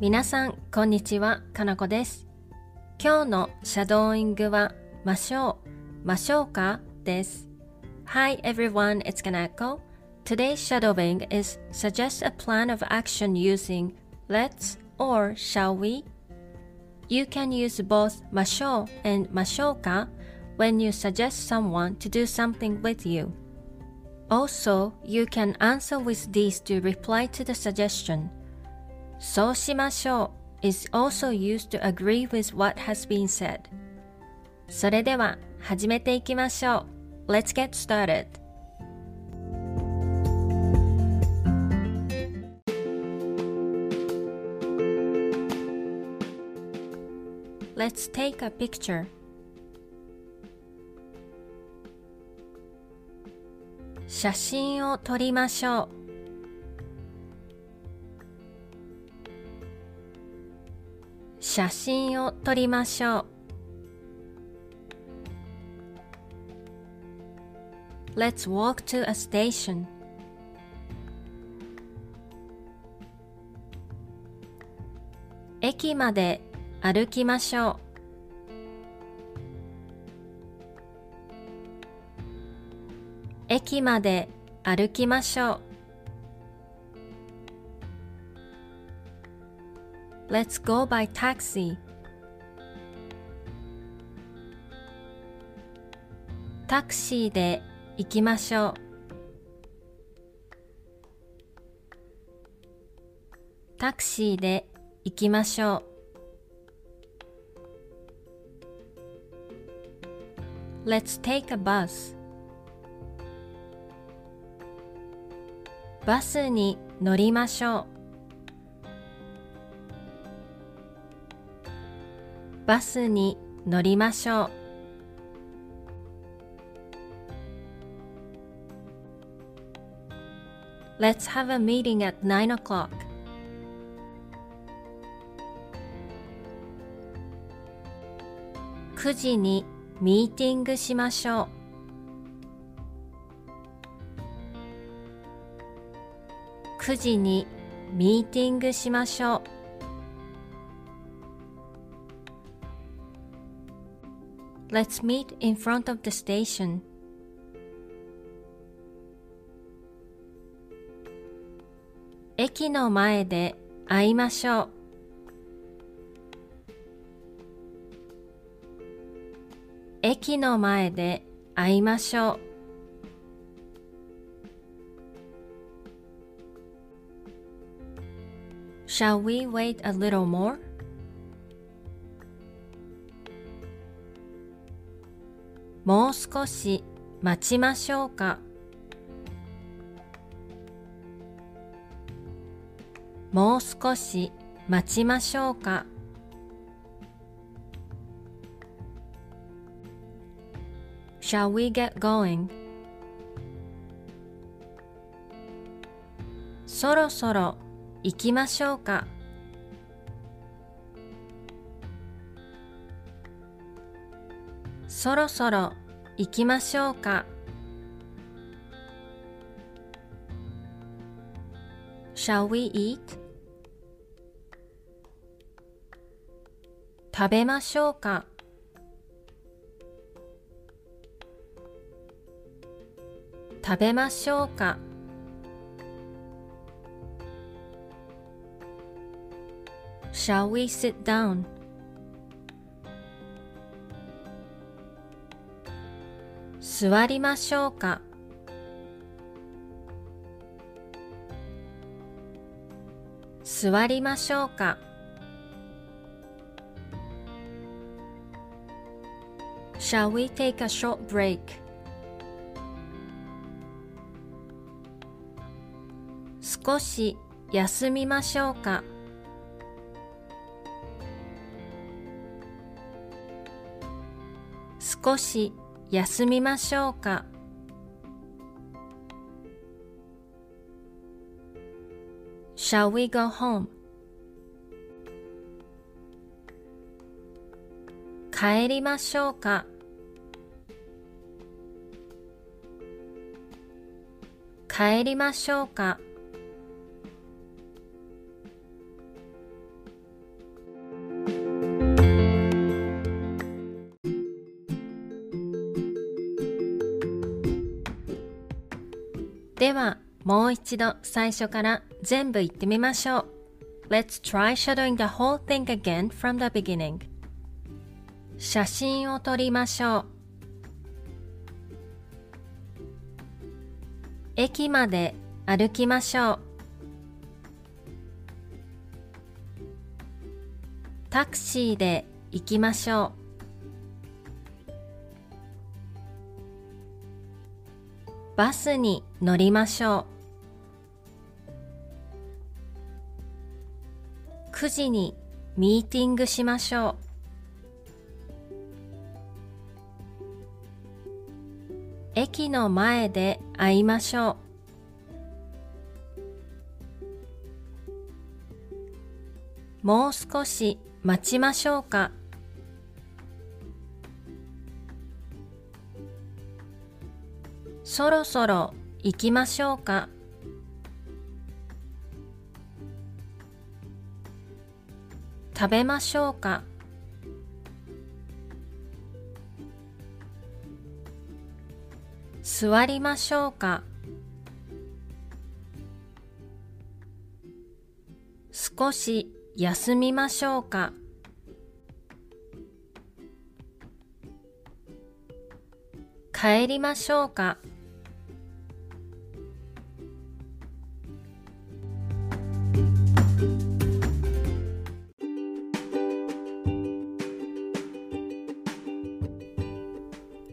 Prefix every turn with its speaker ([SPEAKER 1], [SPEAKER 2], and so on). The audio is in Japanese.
[SPEAKER 1] 皆さん、こんにちは。かなこです。今日のシャドーイングは、ましょう、ましょうかです。Hi everyone, it's Kanako. Today's shadowing is suggest a plan of action using let's or shall we. You can use both ましょう and ましょうか when you suggest someone to do something with you. Also, you can answer with these to reply to the suggestion. そうしましょう is also used to agree with what has been said. それでは始めていきましょう。Let's get started. Let's take a picture. 写真を撮りましょう。写真を撮りましょう。Let's walk to a station. 駅まで歩きましょう。駅まで歩きましょう。Let's go by taxi. タクシーで行きましょう。タクシーで行きましょう。Let's take a bus. バスに乗りましょう。バスに乗りましょう。Let's have a meeting at 9 o'clock. 9時にミーティングしましょう。9時にミーティングしましょう。Let's meet in front of the station. 駅の前で会いましょう。駅の前で会いましょう。Shall we wait a little more? もう少し待ちましょうか。もう少し待ちましょうか。Shall we get going? そろそろ行きましょうか。そろそろ行きましょうか。Shall we eat? 食べましょうか。食べましょうか。Shall we sit down? 座りましょうか。座りましょうか。Shall we take a short break? 少し休みましょうか。少し休みましょうか。Shall we go home? 帰りましょうか。帰りましょうか。ではもう一度最初から全部言ってみましょう。Let's try shadowing the whole thing again from the beginning. 写真を撮りましょう。駅まで歩きましょう。タクシーで行きましょう。バスに乗りましょう。9時にミーティングしましょう。駅の前で会いましょう。もう少し待ちましょうか。そろそろ行きましょうか。食べましょうか。座りましょうか。少し休みましょうか帰りましょうか